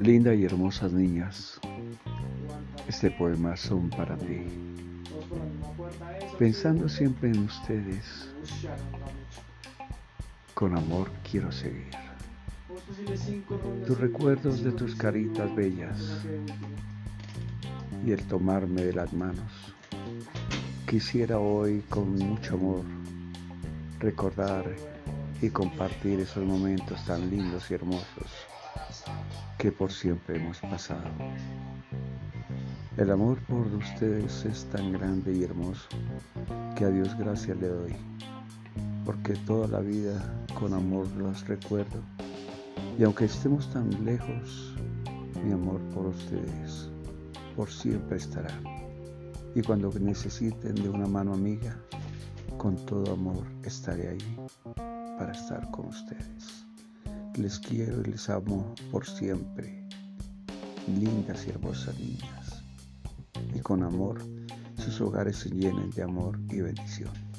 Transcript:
Linda y hermosas niñas, este poema son para ti. Pensando siempre en ustedes, con amor quiero seguir. Tus recuerdos de tus caritas bellas y el tomarme de las manos. Quisiera hoy con mucho amor recordar y compartir esos momentos tan lindos y hermosos que por siempre hemos pasado. El amor por ustedes es tan grande y hermoso que a Dios gracias le doy, porque toda la vida con amor los recuerdo y aunque estemos tan lejos, mi amor por ustedes por siempre estará. Y cuando necesiten de una mano amiga, con todo amor estaré ahí para estar con ustedes. Les quiero y les amo por siempre, lindas y hermosas niñas. Y con amor sus hogares se llenen de amor y bendición.